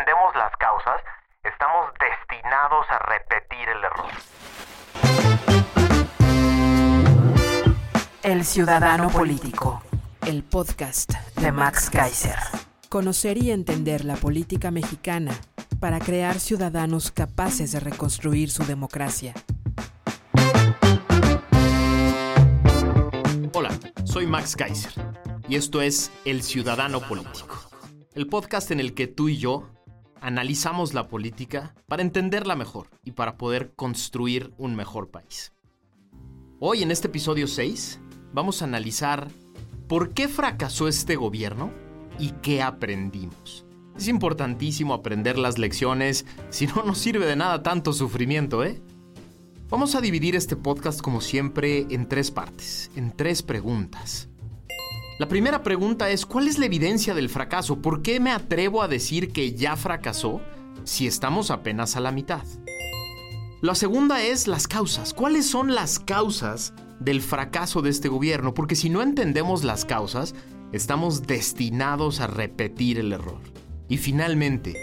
Entendemos las causas, estamos destinados a repetir el error. El Ciudadano Político, el podcast de Max Kaiser. Conocer y entender la política mexicana para crear ciudadanos capaces de reconstruir su democracia. Hola, soy Max Kaiser y esto es El Ciudadano Político, el podcast en el que tú y yo analizamos la política para entenderla mejor y para poder construir un mejor país. Hoy en este episodio 6 vamos a analizar por qué fracasó este gobierno y qué aprendimos. Es importantísimo aprender las lecciones, si no nos sirve de nada tanto sufrimiento, ¿eh? Vamos a dividir este podcast como siempre en tres partes, en tres preguntas. La primera pregunta es, ¿cuál es la evidencia del fracaso? ¿Por qué me atrevo a decir que ya fracasó si estamos apenas a la mitad? La segunda es las causas. ¿Cuáles son las causas del fracaso de este gobierno? Porque si no entendemos las causas, estamos destinados a repetir el error. Y finalmente,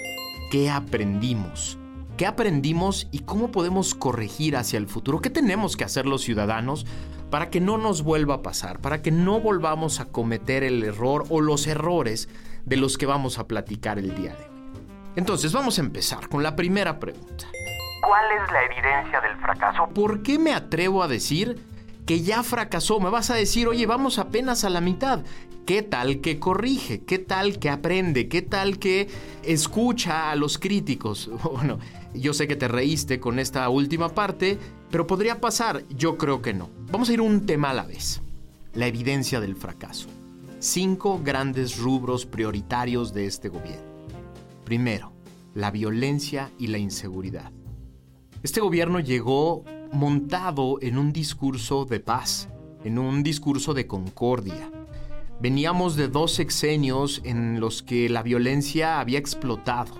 ¿qué aprendimos? ¿Qué aprendimos y cómo podemos corregir hacia el futuro? ¿Qué tenemos que hacer los ciudadanos para que no nos vuelva a pasar? Para que no volvamos a cometer el error o los errores de los que vamos a platicar el día de hoy. Entonces vamos a empezar con la primera pregunta. ¿Cuál es la evidencia del fracaso? ¿Por qué me atrevo a decir que ya fracasó? Me vas a decir, oye, vamos apenas a la mitad. ¿Qué tal que corrige? ¿Qué tal que aprende? ¿Qué tal que escucha a los críticos? Bueno, yo sé que te reíste con esta última parte, pero podría pasar. Yo creo que no. Vamos a ir un tema a la vez. La evidencia del fracaso. Cinco grandes rubros prioritarios de este gobierno. Primero, la violencia y la inseguridad. Este gobierno llegó montado en un discurso de paz, en un discurso de concordia. Veníamos de dos sexenios en los que la violencia había explotado.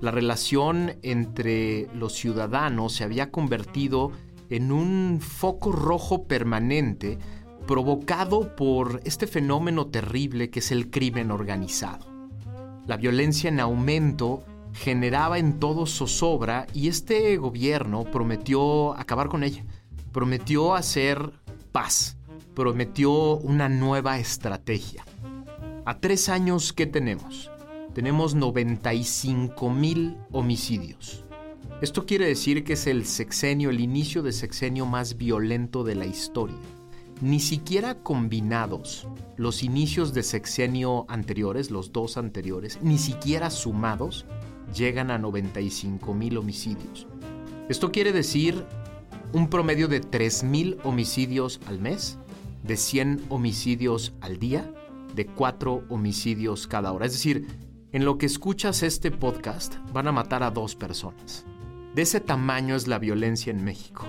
La relación entre los ciudadanos se había convertido en un foco rojo permanente provocado por este fenómeno terrible que es el crimen organizado. La violencia en aumento generaba en todo zozobra y este gobierno prometió acabar con ella, prometió hacer paz, prometió una nueva estrategia. A tres años, ¿qué tenemos? Tenemos 95 mil homicidios. Esto quiere decir que es el sexenio, el inicio de sexenio más violento de la historia. Ni siquiera combinados los inicios de sexenio anteriores, los dos anteriores, ni siquiera sumados, llegan a 95 mil homicidios. Esto quiere decir un promedio de 3 mil homicidios al mes, de 100 homicidios al día, de 4 homicidios cada hora. Es decir, en lo que escuchas este podcast van a matar a dos personas. De ese tamaño es la violencia en México.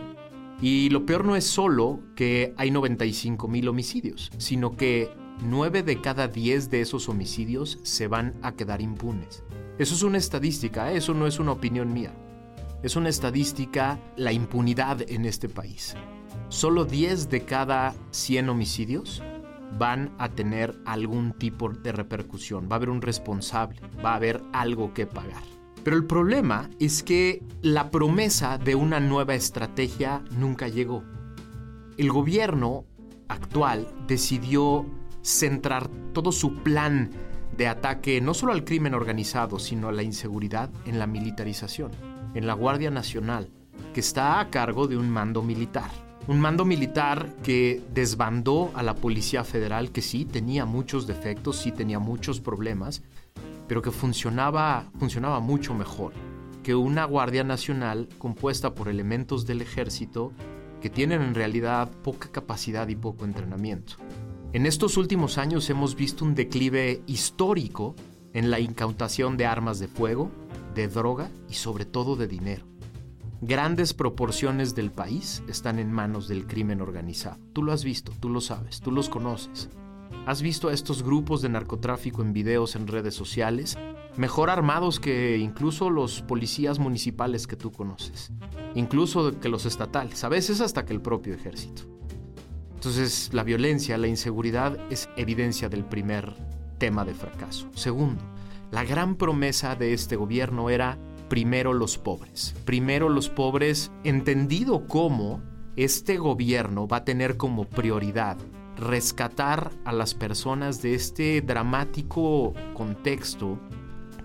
Y lo peor no es solo que hay 95 mil homicidios, sino que 9 de cada 10 de esos homicidios se van a quedar impunes. Eso es una estadística, ¿eh? eso no es una opinión mía. Es una estadística la impunidad en este país. Solo 10 de cada 100 homicidios van a tener algún tipo de repercusión. Va a haber un responsable, va a haber algo que pagar. Pero el problema es que la promesa de una nueva estrategia nunca llegó. El gobierno actual decidió centrar todo su plan de ataque no solo al crimen organizado, sino a la inseguridad en la militarización, en la Guardia Nacional, que está a cargo de un mando militar. Un mando militar que desbandó a la Policía Federal, que sí tenía muchos defectos, sí tenía muchos problemas, pero que funcionaba, funcionaba mucho mejor que una Guardia Nacional compuesta por elementos del ejército que tienen en realidad poca capacidad y poco entrenamiento. En estos últimos años hemos visto un declive histórico en la incautación de armas de fuego, de droga y sobre todo de dinero. Grandes proporciones del país están en manos del crimen organizado. Tú lo has visto, tú lo sabes, tú los conoces. ¿Has visto a estos grupos de narcotráfico en videos en redes sociales? Mejor armados que incluso los policías municipales que tú conoces. Incluso que los estatales, a veces hasta que el propio ejército. Entonces, la violencia, la inseguridad es evidencia del primer tema de fracaso. Segundo, la gran promesa de este gobierno era primero los pobres. Primero los pobres, entendido como este gobierno va a tener como prioridad rescatar a las personas de este dramático contexto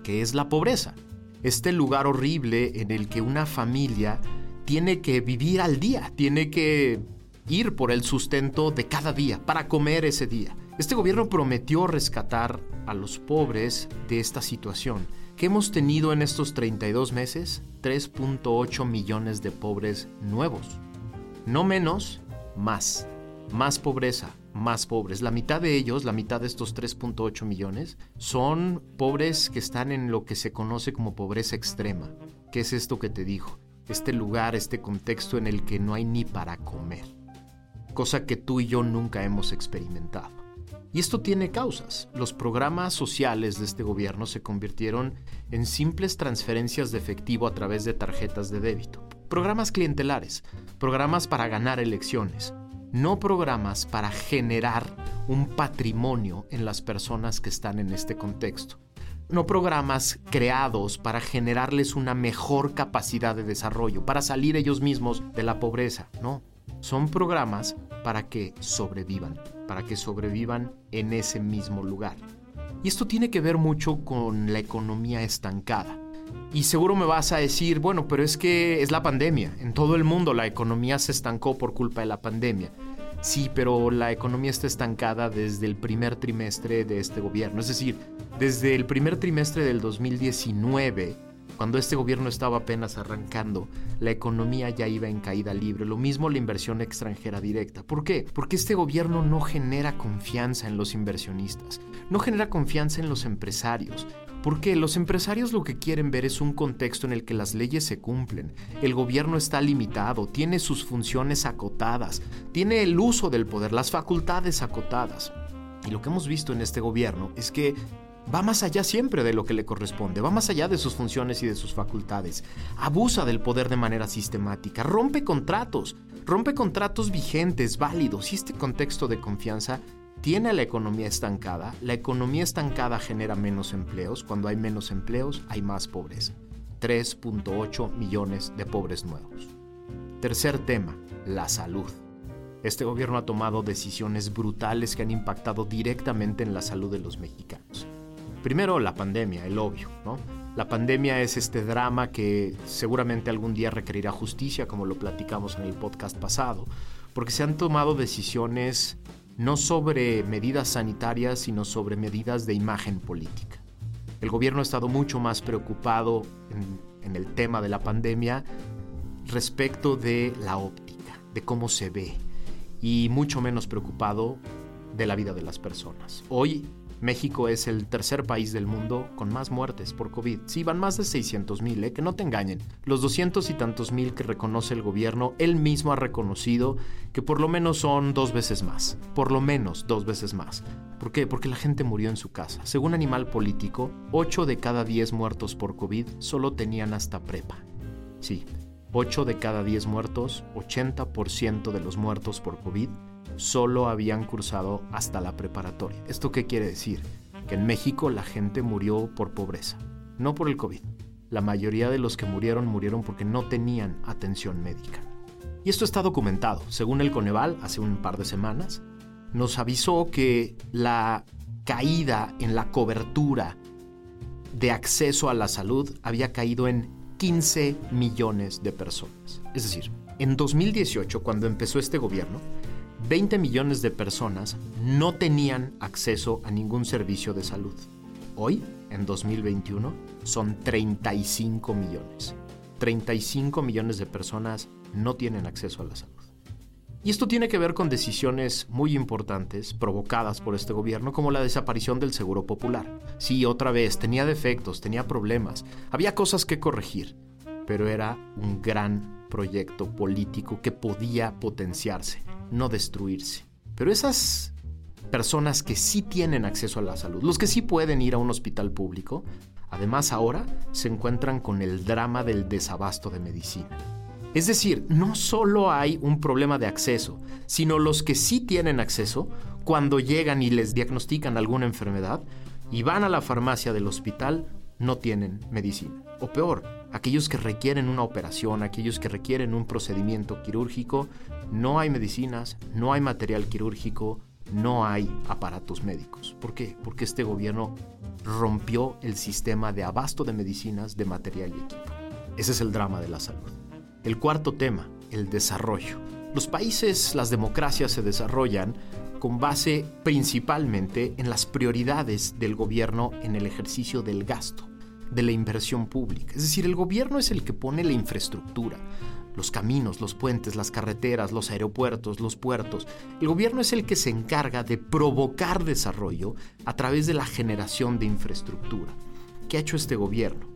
que es la pobreza. Este lugar horrible en el que una familia tiene que vivir al día, tiene que ir por el sustento de cada día, para comer ese día. Este gobierno prometió rescatar a los pobres de esta situación. ¿Qué hemos tenido en estos 32 meses? 3.8 millones de pobres nuevos. No menos, más. Más pobreza, más pobres. La mitad de ellos, la mitad de estos 3.8 millones, son pobres que están en lo que se conoce como pobreza extrema. ¿Qué es esto que te dijo? Este lugar, este contexto en el que no hay ni para comer. Cosa que tú y yo nunca hemos experimentado. Y esto tiene causas. Los programas sociales de este gobierno se convirtieron en simples transferencias de efectivo a través de tarjetas de débito. Programas clientelares, programas para ganar elecciones, no programas para generar un patrimonio en las personas que están en este contexto. No programas creados para generarles una mejor capacidad de desarrollo, para salir ellos mismos de la pobreza, no. Son programas para que sobrevivan, para que sobrevivan en ese mismo lugar. Y esto tiene que ver mucho con la economía estancada. Y seguro me vas a decir, bueno, pero es que es la pandemia. En todo el mundo la economía se estancó por culpa de la pandemia. Sí, pero la economía está estancada desde el primer trimestre de este gobierno. Es decir, desde el primer trimestre del 2019, cuando este gobierno estaba apenas arrancando, la economía ya iba en caída libre. Lo mismo la inversión extranjera directa. ¿Por qué? Porque este gobierno no genera confianza en los inversionistas, no genera confianza en los empresarios. Porque los empresarios lo que quieren ver es un contexto en el que las leyes se cumplen, el gobierno está limitado, tiene sus funciones acotadas, tiene el uso del poder, las facultades acotadas. Y lo que hemos visto en este gobierno es que va más allá siempre de lo que le corresponde, va más allá de sus funciones y de sus facultades, abusa del poder de manera sistemática, rompe contratos, rompe contratos vigentes, válidos, y este contexto de confianza tiene la economía estancada. La economía estancada genera menos empleos. Cuando hay menos empleos, hay más pobreza. 3.8 millones de pobres nuevos. Tercer tema, la salud. Este gobierno ha tomado decisiones brutales que han impactado directamente en la salud de los mexicanos. Primero, la pandemia, el obvio, ¿no? La pandemia es este drama que seguramente algún día requerirá justicia, como lo platicamos en el podcast pasado, porque se han tomado decisiones no sobre medidas sanitarias, sino sobre medidas de imagen política. El gobierno ha estado mucho más preocupado en, el tema de la pandemia respecto de la óptica, de cómo se ve, y mucho menos preocupado de la vida de las personas. Hoy México es el tercer país del mundo con más muertes por COVID. Sí, van más de 600 mil, ¿eh? que no te engañen. Los 200 y tantos mil que reconoce el gobierno, él mismo ha reconocido que por lo menos son dos veces más. Por lo menos dos veces más. ¿Por qué? Porque la gente murió en su casa. Según Animal Político, 8 de cada 10 muertos por COVID solo tenían hasta prepa. Sí, 8 de cada 10 muertos, 80% de los muertos por COVID solo habían cursado hasta la preparatoria. ¿Esto qué quiere decir? Que en México la gente murió por pobreza, no por el COVID. La mayoría de los que murieron murieron porque no tenían atención médica. Y esto está documentado. Según el Coneval, hace un par de semanas, nos avisó que la caída en la cobertura de acceso a la salud había caído en 15 millones de personas. Es decir, en 2018, cuando empezó este gobierno, 20 millones de personas no tenían acceso a ningún servicio de salud. Hoy, en 2021, son 35 millones. 35 millones de personas no tienen acceso a la salud. Y esto tiene que ver con decisiones muy importantes provocadas por este gobierno, como la desaparición del Seguro Popular. Sí, otra vez, tenía defectos, tenía problemas, había cosas que corregir, pero era un gran proyecto político que podía potenciarse, no destruirse. Pero esas personas que sí tienen acceso a la salud, los que sí pueden ir a un hospital público, además ahora se encuentran con el drama del desabasto de medicina. Es decir, no solo hay un problema de acceso, sino los que sí tienen acceso, cuando llegan y les diagnostican alguna enfermedad y van a la farmacia del hospital, no tienen medicina. O peor, aquellos que requieren una operación, aquellos que requieren un procedimiento quirúrgico, no hay medicinas, no hay material quirúrgico, no hay aparatos médicos. ¿Por qué? Porque este gobierno rompió el sistema de abasto de medicinas, de material y equipo. Ese es el drama de la salud. El cuarto tema, el desarrollo. Los países, las democracias se desarrollan con base principalmente en las prioridades del gobierno en el ejercicio del gasto, de la inversión pública. Es decir, el gobierno es el que pone la infraestructura, los caminos, los puentes, las carreteras, los aeropuertos, los puertos. El gobierno es el que se encarga de provocar desarrollo a través de la generación de infraestructura. ¿Qué ha hecho este gobierno?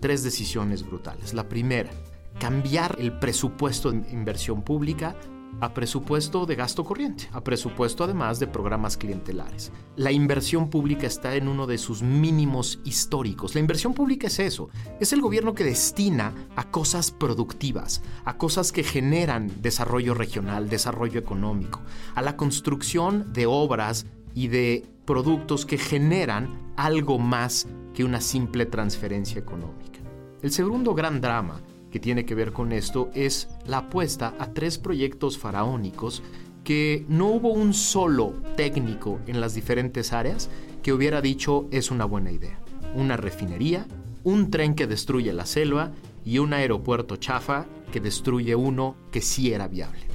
Tres decisiones brutales. La primera, cambiar el presupuesto de inversión pública a presupuesto de gasto corriente, a presupuesto además de programas clientelares. La inversión pública está en uno de sus mínimos históricos. La inversión pública es eso, es el gobierno que destina a cosas productivas, a cosas que generan desarrollo regional, desarrollo económico, a la construcción de obras y de productos que generan algo más que una simple transferencia económica. El segundo gran drama que tiene que ver con esto es la apuesta a tres proyectos faraónicos que no hubo un solo técnico en las diferentes áreas que hubiera dicho es una buena idea. Una refinería, un tren que destruye la selva y un aeropuerto chafa que destruye uno que sí era viable.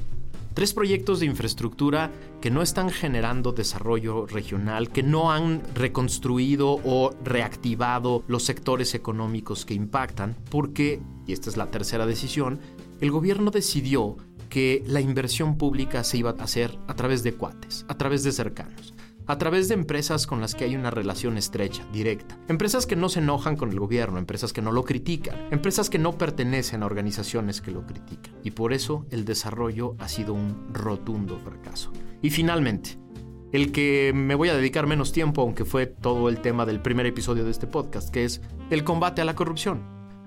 Tres proyectos de infraestructura que no están generando desarrollo regional, que no han reconstruido o reactivado los sectores económicos que impactan, porque, y esta es la tercera decisión, el gobierno decidió que la inversión pública se iba a hacer a través de cuates, a través de cercanos a través de empresas con las que hay una relación estrecha, directa. Empresas que no se enojan con el gobierno, empresas que no lo critican, empresas que no pertenecen a organizaciones que lo critican. Y por eso el desarrollo ha sido un rotundo fracaso. Y finalmente, el que me voy a dedicar menos tiempo, aunque fue todo el tema del primer episodio de este podcast, que es el combate a la corrupción.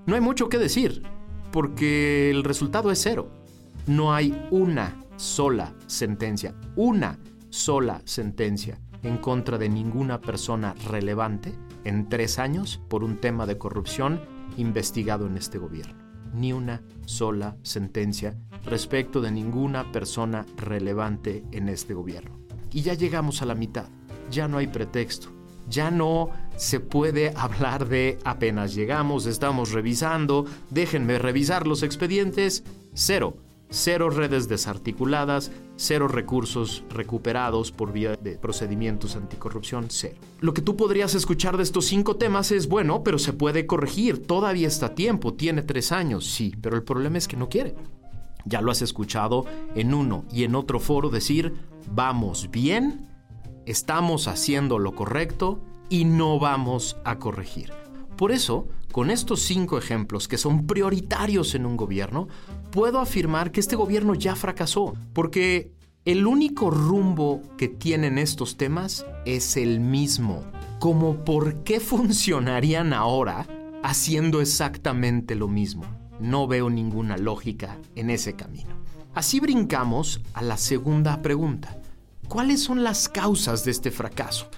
No hay mucho que decir, porque el resultado es cero. No hay una sola sentencia, una sola sentencia en contra de ninguna persona relevante en tres años por un tema de corrupción investigado en este gobierno. Ni una sola sentencia respecto de ninguna persona relevante en este gobierno. Y ya llegamos a la mitad. Ya no hay pretexto. Ya no se puede hablar de apenas llegamos, estamos revisando, déjenme revisar los expedientes. Cero cero redes desarticuladas, cero recursos recuperados por vía de procedimientos anticorrupción, cero. Lo que tú podrías escuchar de estos cinco temas es, bueno, pero se puede corregir, todavía está a tiempo, tiene tres años, sí, pero el problema es que no quiere. Ya lo has escuchado en uno y en otro foro decir, vamos bien, estamos haciendo lo correcto y no vamos a corregir. Por eso, con estos cinco ejemplos que son prioritarios en un gobierno, puedo afirmar que este gobierno ya fracasó, porque el único rumbo que tienen estos temas es el mismo. Como por qué funcionarían ahora haciendo exactamente lo mismo. No veo ninguna lógica en ese camino. Así brincamos a la segunda pregunta. ¿Cuáles son las causas de este fracaso?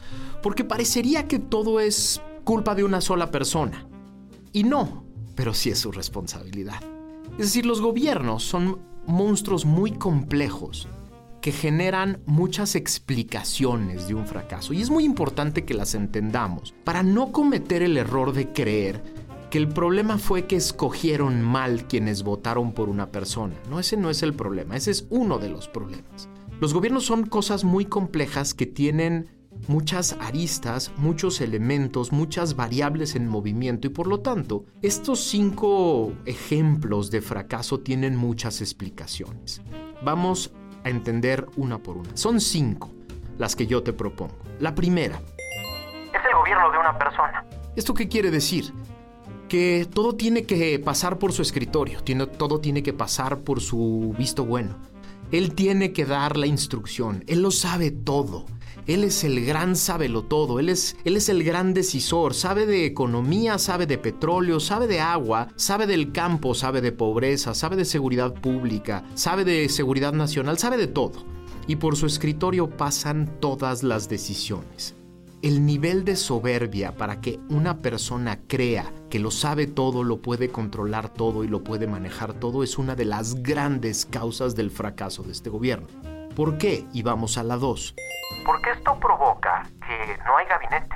Porque parecería que todo es culpa de una sola persona. Y no, pero sí es su responsabilidad. Es decir, los gobiernos son monstruos muy complejos que generan muchas explicaciones de un fracaso y es muy importante que las entendamos para no cometer el error de creer que el problema fue que escogieron mal quienes votaron por una persona. No, ese no es el problema, ese es uno de los problemas. Los gobiernos son cosas muy complejas que tienen muchas aristas, muchos elementos, muchas variables en movimiento y por lo tanto, estos cinco ejemplos de fracaso tienen muchas explicaciones. Vamos a entender una por una. Son cinco las que yo te propongo. La primera. Es el gobierno de una persona. ¿Esto qué quiere decir? Que todo tiene que pasar por su escritorio, tiene, todo tiene que pasar por su visto bueno. Él tiene que dar la instrucción, él lo sabe todo. Él es el gran sábelo todo, él es, él es el gran decisor, sabe de economía, sabe de petróleo, sabe de agua, sabe del campo, sabe de pobreza, sabe de seguridad pública, sabe de seguridad nacional, sabe de todo. Y por su escritorio pasan todas las decisiones. El nivel de soberbia para que una persona crea que lo sabe todo, lo puede controlar todo y lo puede manejar todo es una de las grandes causas del fracaso de este gobierno. ¿Por qué? Y vamos a la 2. Porque esto provoca que no hay gabinete.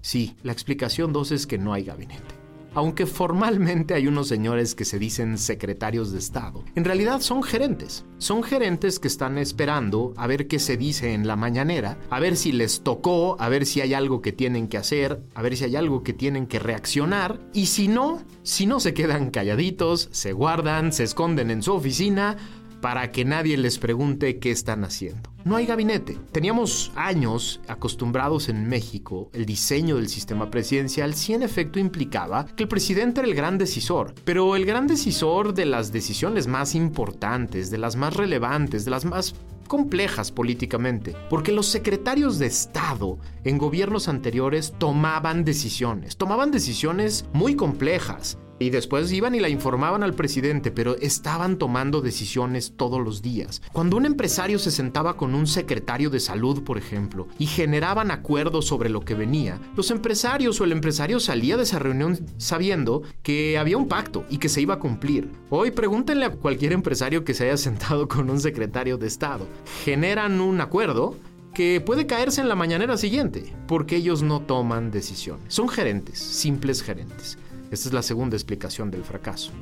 Sí, la explicación 2 es que no hay gabinete. Aunque formalmente hay unos señores que se dicen secretarios de Estado, en realidad son gerentes. Son gerentes que están esperando a ver qué se dice en la mañanera, a ver si les tocó, a ver si hay algo que tienen que hacer, a ver si hay algo que tienen que reaccionar, y si no, si no se quedan calladitos, se guardan, se esconden en su oficina, para que nadie les pregunte qué están haciendo. No hay gabinete. Teníamos años acostumbrados en México el diseño del sistema presidencial si en efecto implicaba que el presidente era el gran decisor, pero el gran decisor de las decisiones más importantes, de las más relevantes, de las más complejas políticamente, porque los secretarios de Estado en gobiernos anteriores tomaban decisiones, tomaban decisiones muy complejas, y después iban y la informaban al presidente, pero estaban tomando decisiones todos los días. Cuando un empresario se sentaba con un secretario de salud, por ejemplo, y generaban acuerdos sobre lo que venía, los empresarios o el empresario salía de esa reunión sabiendo que había un pacto y que se iba a cumplir. Hoy pregúntenle a cualquier empresario que se haya sentado con un secretario de Estado. Generan un acuerdo que puede caerse en la mañanera siguiente, porque ellos no toman decisiones. Son gerentes, simples gerentes. Esta es la segunda explicación del fracaso.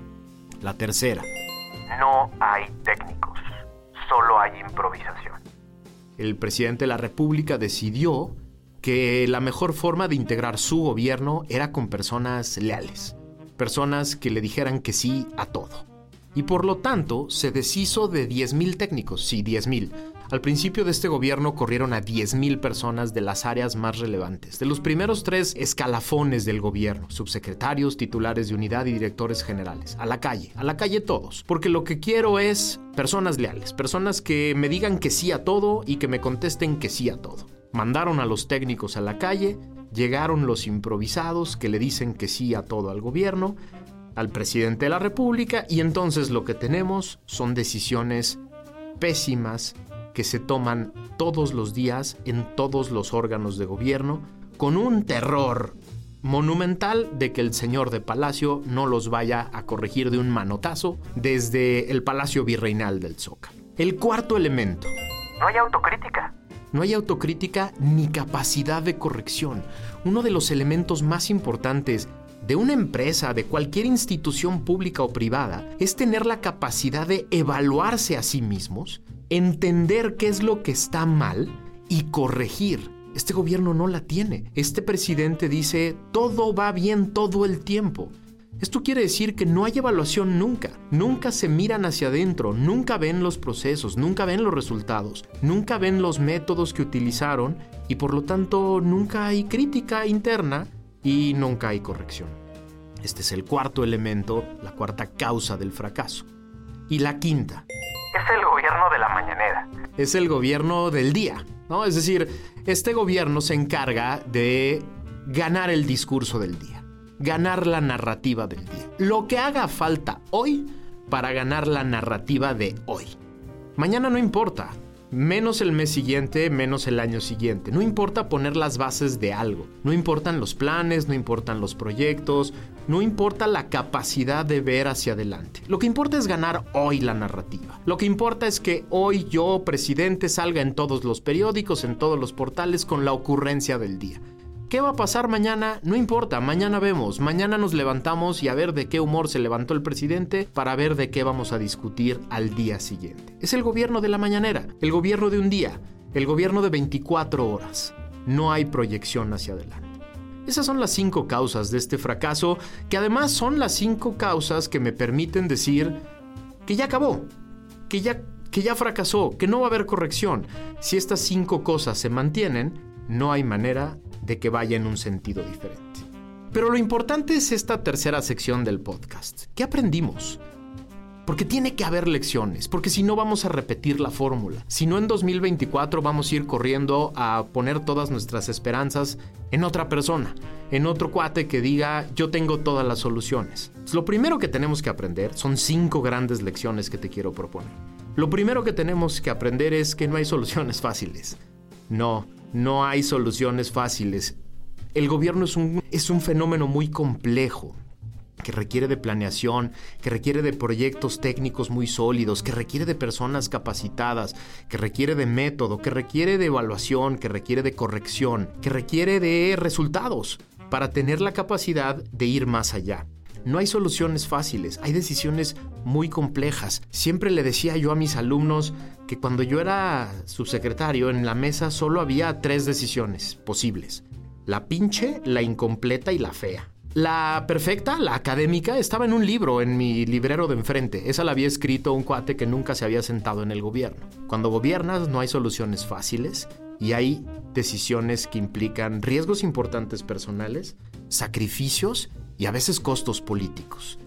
La tercera. No hay técnicos, solo hay improvisación. El presidente de la República decidió que la mejor forma de integrar su gobierno era con personas leales, personas que le dijeran que sí a todo. Y por lo tanto se deshizo de 10.000 técnicos, sí, 10.000, al principio de este gobierno corrieron a 10.000 personas de las áreas más relevantes, de los primeros tres escalafones del gobierno, subsecretarios, titulares de unidad y directores generales, a la calle, a la calle todos, porque lo que quiero es personas leales, personas que me digan que sí a todo y que me contesten que sí a todo. Mandaron a los técnicos a la calle, llegaron los improvisados que le dicen que sí a todo al gobierno, al presidente de la República y entonces lo que tenemos son decisiones pésimas que se toman todos los días en todos los órganos de gobierno con un terror monumental de que el señor de Palacio no los vaya a corregir de un manotazo desde el Palacio Virreinal del Zócalo. El cuarto elemento. No hay autocrítica. No hay autocrítica ni capacidad de corrección. Uno de los elementos más importantes de una empresa, de cualquier institución pública o privada, es tener la capacidad de evaluarse a sí mismos entender qué es lo que está mal y corregir. Este gobierno no la tiene. Este presidente dice, todo va bien todo el tiempo. Esto quiere decir que no hay evaluación nunca. Nunca se miran hacia adentro, nunca ven los procesos, nunca ven los resultados, nunca ven los métodos que utilizaron y por lo tanto nunca hay crítica interna y nunca hay corrección. Este es el cuarto elemento, la cuarta causa del fracaso. Y la quinta, es el gobierno de la mañanera. Es el gobierno del día, ¿no? Es decir, este gobierno se encarga de ganar el discurso del día, ganar la narrativa del día. Lo que haga falta hoy para ganar la narrativa de hoy. Mañana no importa, menos el mes siguiente, menos el año siguiente. No importa poner las bases de algo. No importan los planes, no importan los proyectos, no importa la capacidad de ver hacia adelante. Lo que importa es ganar hoy la narrativa. Lo que importa es que hoy yo, presidente, salga en todos los periódicos, en todos los portales con la ocurrencia del día. ¿Qué va a pasar mañana? No importa, mañana vemos, mañana nos levantamos y a ver de qué humor se levantó el presidente para ver de qué vamos a discutir al día siguiente. Es el gobierno de la mañanera, el gobierno de un día, el gobierno de 24 horas. No hay proyección hacia adelante. Esas son las cinco causas de este fracaso, que además son las cinco causas que me permiten decir que ya acabó, que ya que ya fracasó, que no va a haber corrección. Si estas cinco cosas se mantienen, no hay manera de que vaya en un sentido diferente. Pero lo importante es esta tercera sección del podcast. ¿Qué aprendimos? Porque tiene que haber lecciones, porque si no vamos a repetir la fórmula. Si no en 2024 vamos a ir corriendo a poner todas nuestras esperanzas en otra persona, en otro cuate que diga yo tengo todas las soluciones. Lo primero que tenemos que aprender son cinco grandes lecciones que te quiero proponer. Lo primero que tenemos que aprender es que no hay soluciones fáciles. No, no hay soluciones fáciles. El gobierno es un, es un fenómeno muy complejo que requiere de planeación, que requiere de proyectos técnicos muy sólidos, que requiere de personas capacitadas, que requiere de método, que requiere de evaluación, que requiere de corrección, que requiere de resultados para tener la capacidad de ir más allá. No hay soluciones fáciles, hay decisiones muy complejas. Siempre le decía yo a mis alumnos que cuando yo era subsecretario en la mesa solo había tres decisiones posibles. La pinche, la incompleta y la fea. La perfecta, la académica, estaba en un libro en mi librero de enfrente. Esa la había escrito un cuate que nunca se había sentado en el gobierno. Cuando gobiernas no hay soluciones fáciles y hay decisiones que implican riesgos importantes personales, sacrificios y a veces costos políticos.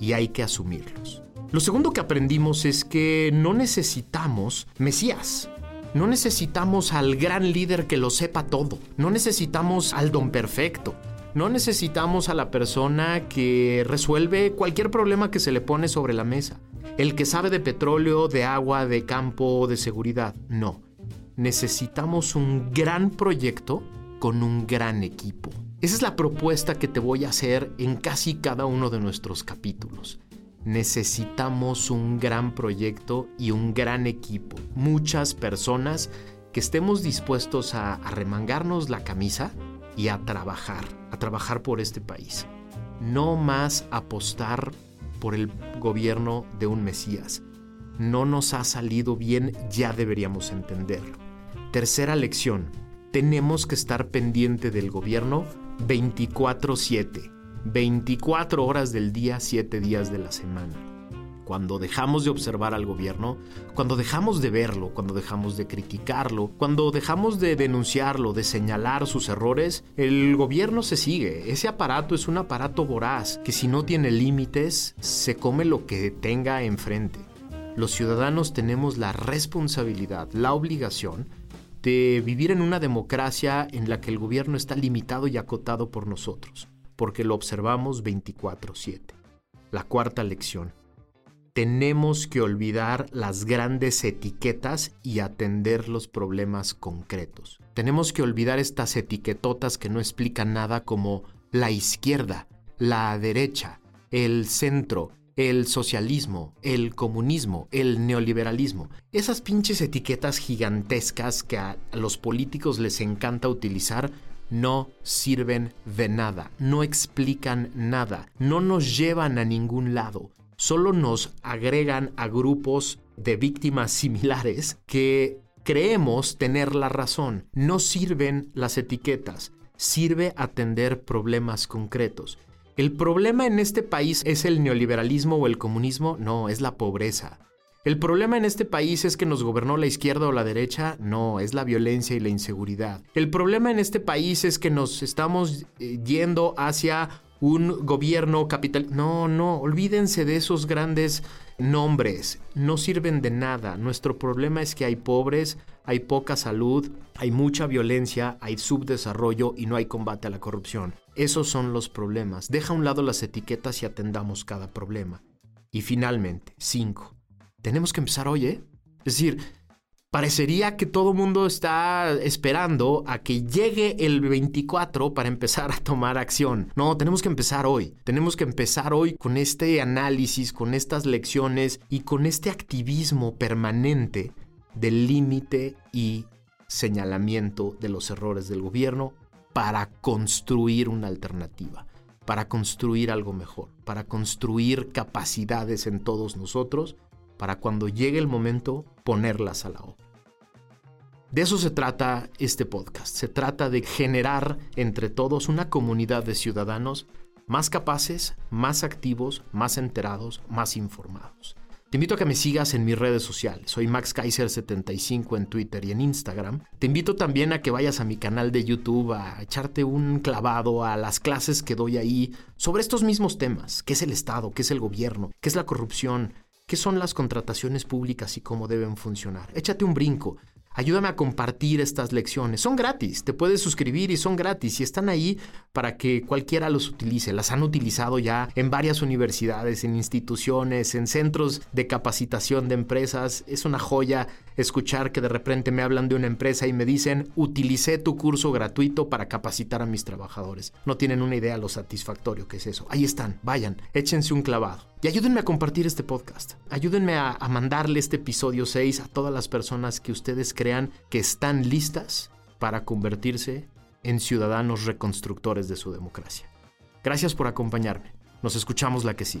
Y hay que asumirlos. Lo segundo que aprendimos es que no necesitamos Mesías. No necesitamos al gran líder que lo sepa todo. No necesitamos al don perfecto. No necesitamos a la persona que resuelve cualquier problema que se le pone sobre la mesa. El que sabe de petróleo, de agua, de campo, de seguridad. No. Necesitamos un gran proyecto con un gran equipo. Esa es la propuesta que te voy a hacer en casi cada uno de nuestros capítulos. Necesitamos un gran proyecto y un gran equipo. Muchas personas que estemos dispuestos a, remangarnos la camisa y a trabajar, a trabajar por este país. No más apostar por el gobierno de un Mesías. No nos ha salido bien, ya deberíamos entenderlo. Tercera lección, tenemos que estar pendiente del gobierno 24/7, 24 horas del día, 7 días de la semana cuando dejamos de observar al gobierno, cuando dejamos de verlo, cuando dejamos de criticarlo, cuando dejamos de denunciarlo, de señalar sus errores, el gobierno se sigue. Ese aparato es un aparato voraz que si no tiene límites, se come lo que tenga enfrente. Los ciudadanos tenemos la responsabilidad, la obligación de vivir en una democracia en la que el gobierno está limitado y acotado por nosotros, porque lo observamos 24/7. La cuarta lección tenemos que olvidar las grandes etiquetas y atender los problemas concretos. Tenemos que olvidar estas etiquetotas que no explican nada como la izquierda, la derecha, el centro, el socialismo, el comunismo, el neoliberalismo. Esas pinches etiquetas gigantescas que a los políticos les encanta utilizar no sirven de nada, no explican nada, no nos llevan a ningún lado solo nos agregan a grupos de víctimas similares que creemos tener la razón. No sirven las etiquetas, sirve atender problemas concretos. ¿El problema en este país es el neoliberalismo o el comunismo? No, es la pobreza. ¿El problema en este país es que nos gobernó la izquierda o la derecha? No, es la violencia y la inseguridad. ¿El problema en este país es que nos estamos eh, yendo hacia un gobierno capital. No, no, olvídense de esos grandes nombres. No sirven de nada. Nuestro problema es que hay pobres, hay poca salud, hay mucha violencia, hay subdesarrollo y no hay combate a la corrupción. Esos son los problemas. Deja a un lado las etiquetas y atendamos cada problema. Y finalmente, cinco. Tenemos que empezar hoy, ¿eh? Es decir, parecería que todo el mundo está esperando a que llegue el 24 para empezar a tomar acción. No, tenemos que empezar hoy. Tenemos que empezar hoy con este análisis, con estas lecciones y con este activismo permanente del límite y señalamiento de los errores del gobierno para construir una alternativa, para construir algo mejor, para construir capacidades en todos nosotros para cuando llegue el momento ponerlas a la obra. De eso se trata este podcast. Se trata de generar entre todos una comunidad de ciudadanos más capaces, más activos, más enterados, más informados. Te invito a que me sigas en mis redes sociales. Soy Max Kaiser75 en Twitter y en Instagram. Te invito también a que vayas a mi canal de YouTube a echarte un clavado a las clases que doy ahí sobre estos mismos temas. ¿Qué es el Estado? ¿Qué es el gobierno? ¿Qué es la corrupción? ¿Qué son las contrataciones públicas y cómo deben funcionar? Échate un brinco. Ayúdame a compartir estas lecciones. Son gratis, te puedes suscribir y son gratis y están ahí para que cualquiera los utilice. Las han utilizado ya en varias universidades, en instituciones, en centros de capacitación de empresas. Es una joya escuchar que de repente me hablan de una empresa y me dicen, utilicé tu curso gratuito para capacitar a mis trabajadores. No tienen una idea lo satisfactorio que es eso. Ahí están, vayan, échense un clavado. Y ayúdenme a compartir este podcast. Ayúdenme a, mandarle este episodio 6 a todas las personas que ustedes crean que están listas para convertirse en ciudadanos reconstructores de su democracia. Gracias por acompañarme. Nos escuchamos la que sí.